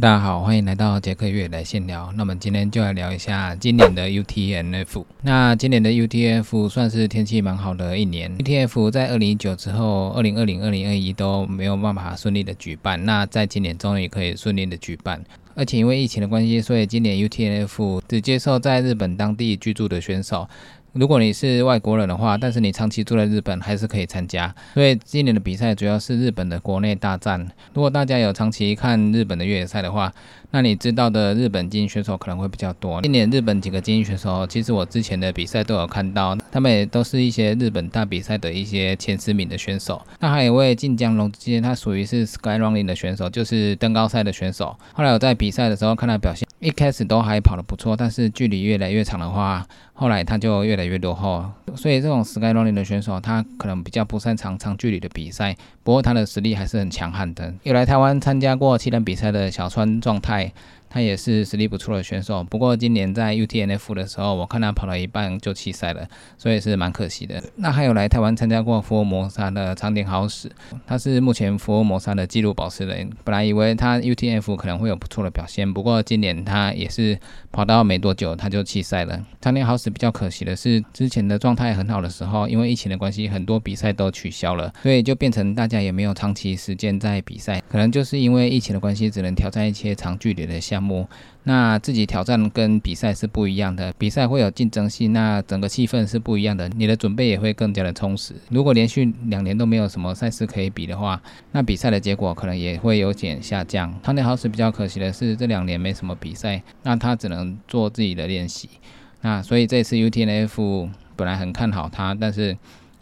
大家好，欢迎来到杰克月来闲聊。那么今天就来聊一下今年的 UTNF。那今年的 UTF 算是天气蛮好的一年。UTF 在二零一九之后，二零二零、二零二一都没有办法顺利的举办。那在今年终于可以顺利的举办，而且因为疫情的关系，所以今年 UTNF 只接受在日本当地居住的选手。如果你是外国人的话，但是你长期住在日本，还是可以参加。因为今年的比赛主要是日本的国内大战。如果大家有长期看日本的越野赛的话，那你知道的日本精英选手可能会比较多。今年日本几个精英选手，其实我之前的比赛都有看到，他们也都是一些日本大比赛的一些前十名的选手。那还有一位晋江龙之介，他属于是 Sky Running 的选手，就是登高赛的选手。后来我在比赛的时候看他表现，一开始都还跑得不错，但是距离越来越长的话，后来他就越来越落后。所以这种 Sky Running 的选手，他可能比较不擅长长距离的比赛，不过他的实力还是很强悍的。有来台湾参加过七人比赛的小川状态。他也是实力不错的选手，不过今年在 UTNF 的时候，我看他跑了一半就弃赛了，所以是蛮可惜的。那还有来台湾参加过福尔摩沙的长田好史，他是目前福尔摩沙的纪录保持人。本来以为他 UTNF 可能会有不错的表现，不过今年他也是跑到没多久他就弃赛了。长田好史比较可惜的是，之前的状态很好的时候，因为疫情的关系，很多比赛都取消了，所以就变成大家也没有长期时间在比赛，可能就是因为疫情的关系，只能挑战一些长距离的项。项目，那自己挑战跟比赛是不一样的，比赛会有竞争性，那整个气氛是不一样的，你的准备也会更加的充实。如果连续两年都没有什么赛事可以比的话，那比赛的结果可能也会有点下降。汤尼豪斯比较可惜的是，这两年没什么比赛，那他只能做自己的练习。那所以这次 UTNF 本来很看好他，但是。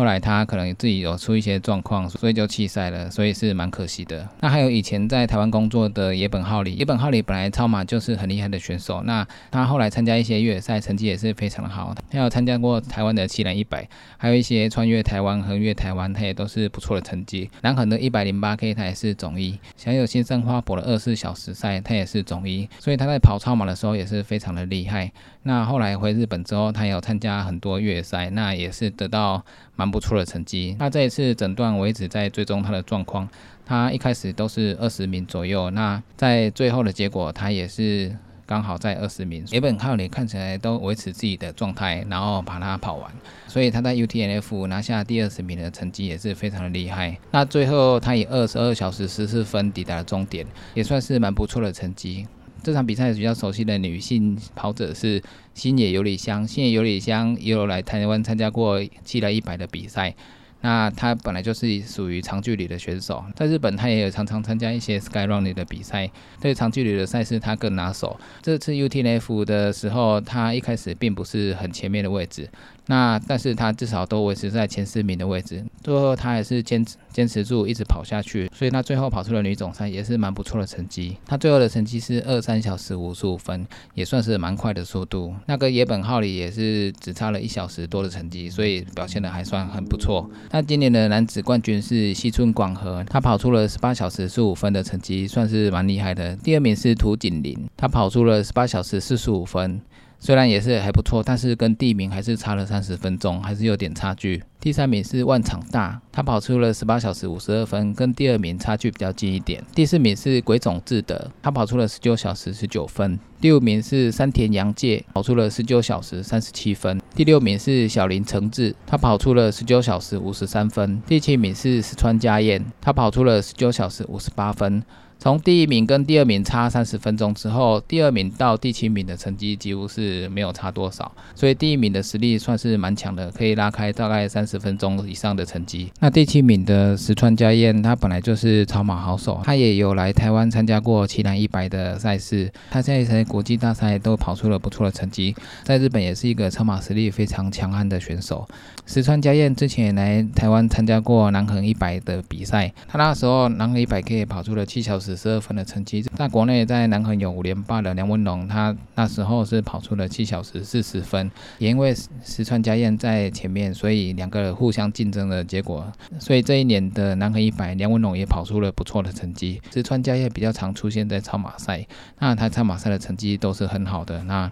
后来他可能自己有出一些状况，所以就弃赛了，所以是蛮可惜的。那还有以前在台湾工作的野本浩里，野本浩里本来超马就是很厉害的选手，那他后来参加一些越野赛，成绩也是非常的好。他有参加过台湾的七人一百，还有一些穿越台湾、横越台湾，他也都是不错的成绩。南横的一百零八 K 他也是总一，享有新生花博的二十四小时赛，他也是总一，所以他在跑超马的时候也是非常的厉害。那后来回日本之后，他有参加很多越野赛，那也是得到。蛮不错的成绩。那这一次诊断我一直在追踪他的状况，他一开始都是二十名左右，那在最后的结果他也是刚好在二十名。野本靠你看起来都维持自己的状态，然后把它跑完，所以他在 UTNF 拿下第二十名的成绩也是非常的厉害。那最后他以二十二小时十四分抵达了终点，也算是蛮不错的成绩。这场比赛比较熟悉的女性跑者是新野有里香，新野有里香也有来台湾参加过七来一百的比赛。那她本来就是属于长距离的选手，在日本她也有常常参加一些 Sky Running 的比赛，对长距离的赛事她更拿手。这次 UTF 的时候，她一开始并不是很前面的位置。那但是他至少都维持在前四名的位置，最后他还是坚持坚持住一直跑下去，所以他最后跑出了女总赛也是蛮不错的成绩。他最后的成绩是二三小时五十五分，也算是蛮快的速度。那个野本浩里也是只差了一小时多的成绩，所以表现的还算很不错。那今年的男子冠军是西村广和，他跑出了十八小时十五分的成绩，算是蛮厉害的。第二名是涂景林，他跑出了十八小时四十五分。虽然也是还不错，但是跟第一名还是差了三十分钟，还是有点差距。第三名是万场大，他跑出了十八小时五十二分，跟第二名差距比较近一点。第四名是鬼冢智德，他跑出了十九小时十九分。第五名是山田洋介，跑出了十九小时三十七分。第六名是小林诚志，他跑出了十九小时五十三分。第七名是石川佳彦，他跑出了十九小时五十八分。从第一名跟第二名差三十分钟之后，第二名到第七名的成绩几乎是没有差多少，所以第一名的实力算是蛮强的，可以拉开大概三十分钟以上的成绩。那第七名的石川佳彦，他本来就是超马好手，他也有来台湾参加过七男一百的赛事，他现在在国际大赛都跑出了不错的成绩，在日本也是一个超马实力非常强悍的选手。石川佳彦之前也来台湾参加过南横一百的比赛，他那时候南横一百可以跑出了七小时。十二分的成绩，在国内在南横有五连霸的梁文龙，他那时候是跑出了七小时四十分。也因为石川佳彦在前面，所以两个人互相竞争的结果，所以这一年的南横一百，梁文龙也跑出了不错的成绩。石川佳彦比较常出现在超马赛，那他超马赛的成绩都是很好的。那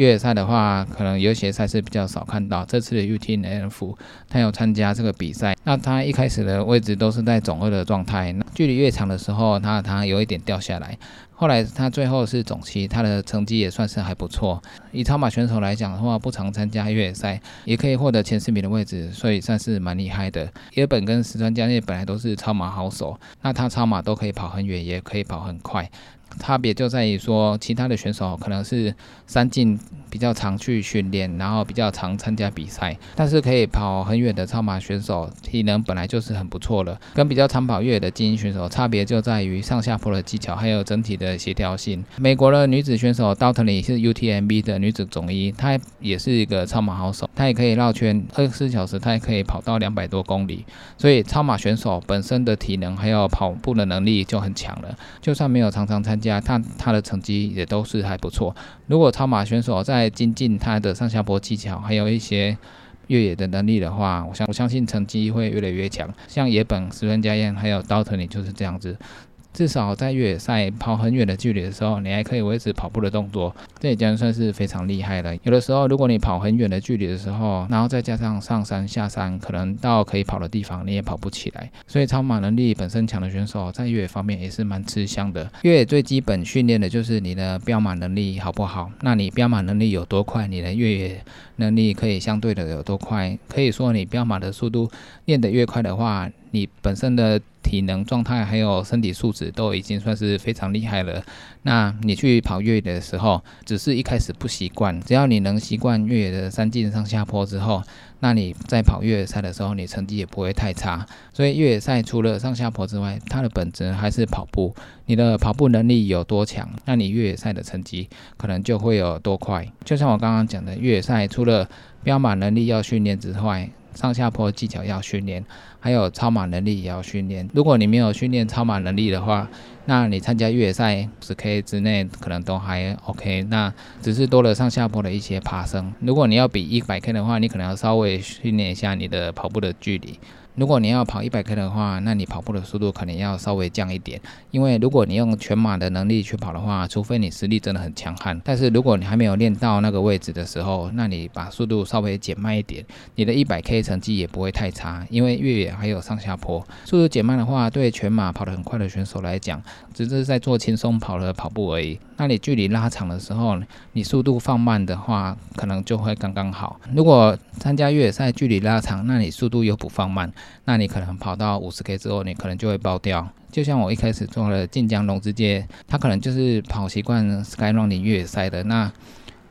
越野赛的话，可能有些赛事比较少看到。这次的 UTMF 他有参加这个比赛，那他一开始的位置都是在总二的状态，距离越长的时候，他他有一点掉下来。后来他最后是总七，他的成绩也算是还不错。以超马选手来讲的话，不常参加越野赛，也可以获得前十名的位置，所以算是蛮厉害的。野本跟石川佳内本来都是超马好手，那他超马都可以跑很远，也可以跑很快。差别就在于说，其他的选手可能是三进比较常去训练，然后比较常参加比赛，但是可以跑很远的超马选手，体能本来就是很不错了。跟比较长跑越野的精英选手差别就在于上下坡的技巧，还有整体的协调性。美国的女子选手 d a l t o n y 是 UTMB 的女子总一，她也是一个超马好手，她也可以绕圈二十四小时，她也可以跑到两百多公里。所以超马选手本身的体能还有跑步的能力就很强了，就算没有常常参。加他他的成绩也都是还不错。如果超马选手在精进他的上下坡技巧，还有一些越野的能力的话，我相我相信成绩会越来越强。像野本、石川佳彦还有刀特尼就是这样子。至少在越野赛跑很远的距离的时候，你还可以维持跑步的动作，这已经算是非常厉害了。有的时候，如果你跑很远的距离的时候，然后再加上上山下山，可能到可以跑的地方你也跑不起来。所以，超马能力本身强的选手在越野方面也是蛮吃香的。越野最基本训练的就是你的标马能力好不好？那你标马能力有多快，你的越野能力可以相对的有多快？可以说，你标马的速度练得越快的话，你本身的体能状态还有身体素质都已经算是非常厉害了。那你去跑越野的时候，只是一开始不习惯。只要你能习惯越野的山径上下坡之后，那你在跑越野赛的时候，你成绩也不会太差。所以越野赛除了上下坡之外，它的本质还是跑步。你的跑步能力有多强，那你越野赛的成绩可能就会有多快。就像我刚刚讲的，越野赛除了标马能力要训练之外，上下坡技巧要训练，还有超马能力也要训练。如果你没有训练超马能力的话，那你参加越野赛十 K 之内可能都还 OK，那只是多了上下坡的一些爬升。如果你要比一百 K 的话，你可能要稍微训练一下你的跑步的距离。如果你要跑一百 K 的话，那你跑步的速度可能要稍微降一点，因为如果你用全马的能力去跑的话，除非你实力真的很强悍，但是如果你还没有练到那个位置的时候，那你把速度稍微减慢一点，你的一百 K 成绩也不会太差，因为越野还有上下坡，速度减慢的话，对全马跑得很快的选手来讲，只是在做轻松跑的跑步而已。那你距离拉长的时候，你速度放慢的话，可能就会刚刚好。如果参加越野赛距离拉长，那你速度又不放慢。那你可能跑到五十 K 之后，你可能就会爆掉。就像我一开始做了晋江龙之街，他可能就是跑习惯 Skyrunning 越野赛的。那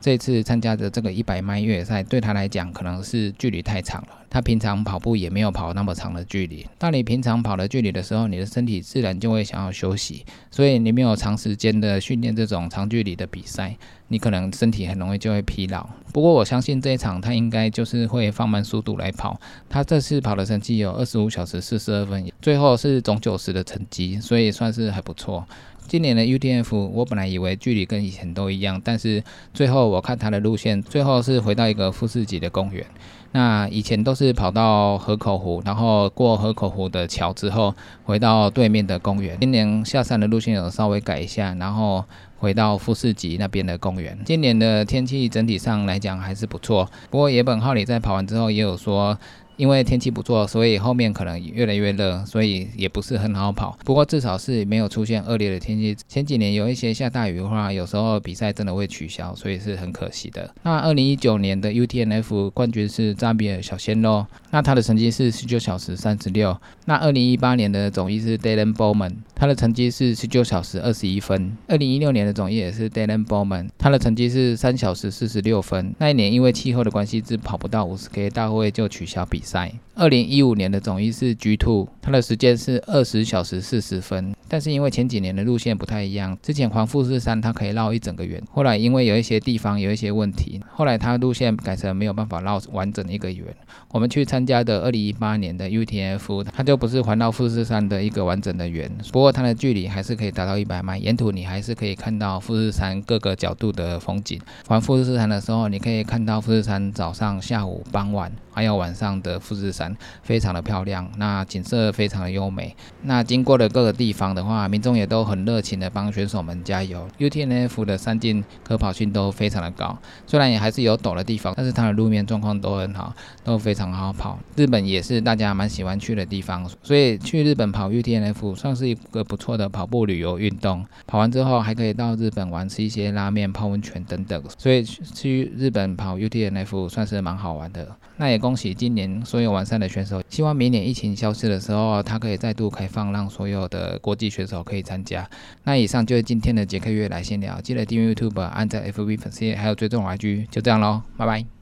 这次参加的这个一百迈越野赛，对他来讲可能是距离太长了。他平常跑步也没有跑那么长的距离。当你平常跑的距离的时候，你的身体自然就会想要休息。所以你没有长时间的训练这种长距离的比赛，你可能身体很容易就会疲劳。不过我相信这一场他应该就是会放慢速度来跑。他这次跑的成绩有二十五小时四十二分，最后是总九十的成绩，所以算是还不错。今年的 UTF 我本来以为距离跟以前都一样，但是最后我看他的路线，最后是回到一个富士级的公园。那以前都是跑到河口湖，然后过河口湖的桥之后，回到对面的公园。今年下山的路线有稍微改一下，然后回到富士吉那边的公园。今年的天气整体上来讲还是不错，不过野本浩里在跑完之后也有说。因为天气不错，所以后面可能越来越热，所以也不是很好跑。不过至少是没有出现恶劣的天气。前几年有一些下大雨的话，有时候比赛真的会取消，所以是很可惜的。那二零一九年的 UTNF 冠军是扎比尔小鲜肉，那他的成绩是十九小时三十六。那二零一八年的总一是 Dylan Bowman，他的成绩是十九小时二十一分。二零一六年的总一也是 Dylan Bowman，他的成绩是三小时四十六分。那一年因为气候的关系，只跑不到五十 K，大会就取消比赛。赛二零一五年的总一是 G Two，它的时间是二十小时四十分。但是因为前几年的路线不太一样，之前环富士山它可以绕一整个圆，后来因为有一些地方有一些问题，后来它路线改成没有办法绕完整一个圆。我们去参加的二零一八年的 UTF，它就不是环绕富士山的一个完整的圆，不过它的距离还是可以达到一百迈，沿途你还是可以看到富士山各个角度的风景。环富士山的时候，你可以看到富士山早上、下午、傍晚，还有晚上的富士山，非常的漂亮，那景色非常的优美。那经过了各个地方。的话，民众也都很热情的帮选手们加油。UTNF 的山径可跑性都非常的高，虽然也还是有陡的地方，但是它的路面状况都很好，都非常好跑。日本也是大家蛮喜欢去的地方，所以去日本跑 UTNF 算是一个不错的跑步旅游运动。跑完之后还可以到日本玩，吃一些拉面、泡温泉等等，所以去日本跑 UTNF 算是蛮好玩的。那也恭喜今年所有完善的选手，希望明年疫情消失的时候，他可以再度开放，让所有的国际选手可以参加。那以上就是今天的杰克月来闲聊，记得订阅 YouTube、按赞 FV 粉丝页，还有追踪 IG，就这样喽，拜拜。